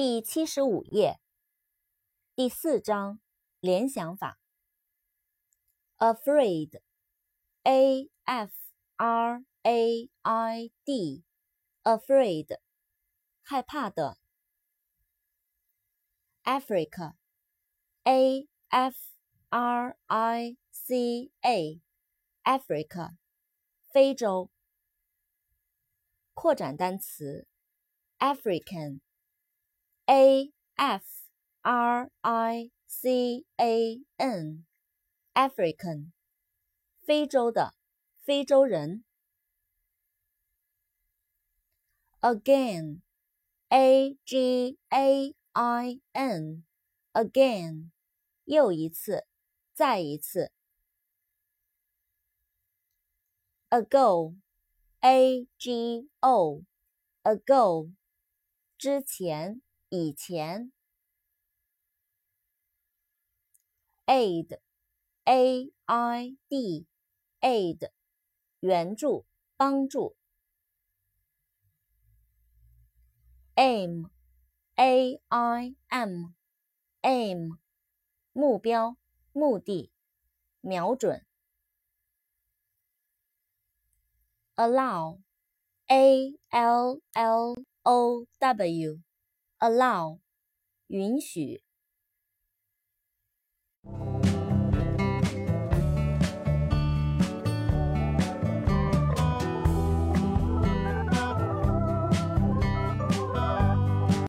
第七十五页，第四章联想法。afraid，a f r a i d，afraid，害怕的。Africa，a f r i c a，Africa，非洲。扩展单词，African。A F R I C A N，African，非洲的，非洲人。Again，A G A I N，Again，又一次，再一次。Ago，A G O，Ago，之前。以前，aid，a i d，aid，援助、帮助。aim，a i m，aim，目标、目的、瞄准。allow，a l l o w。allow，允许。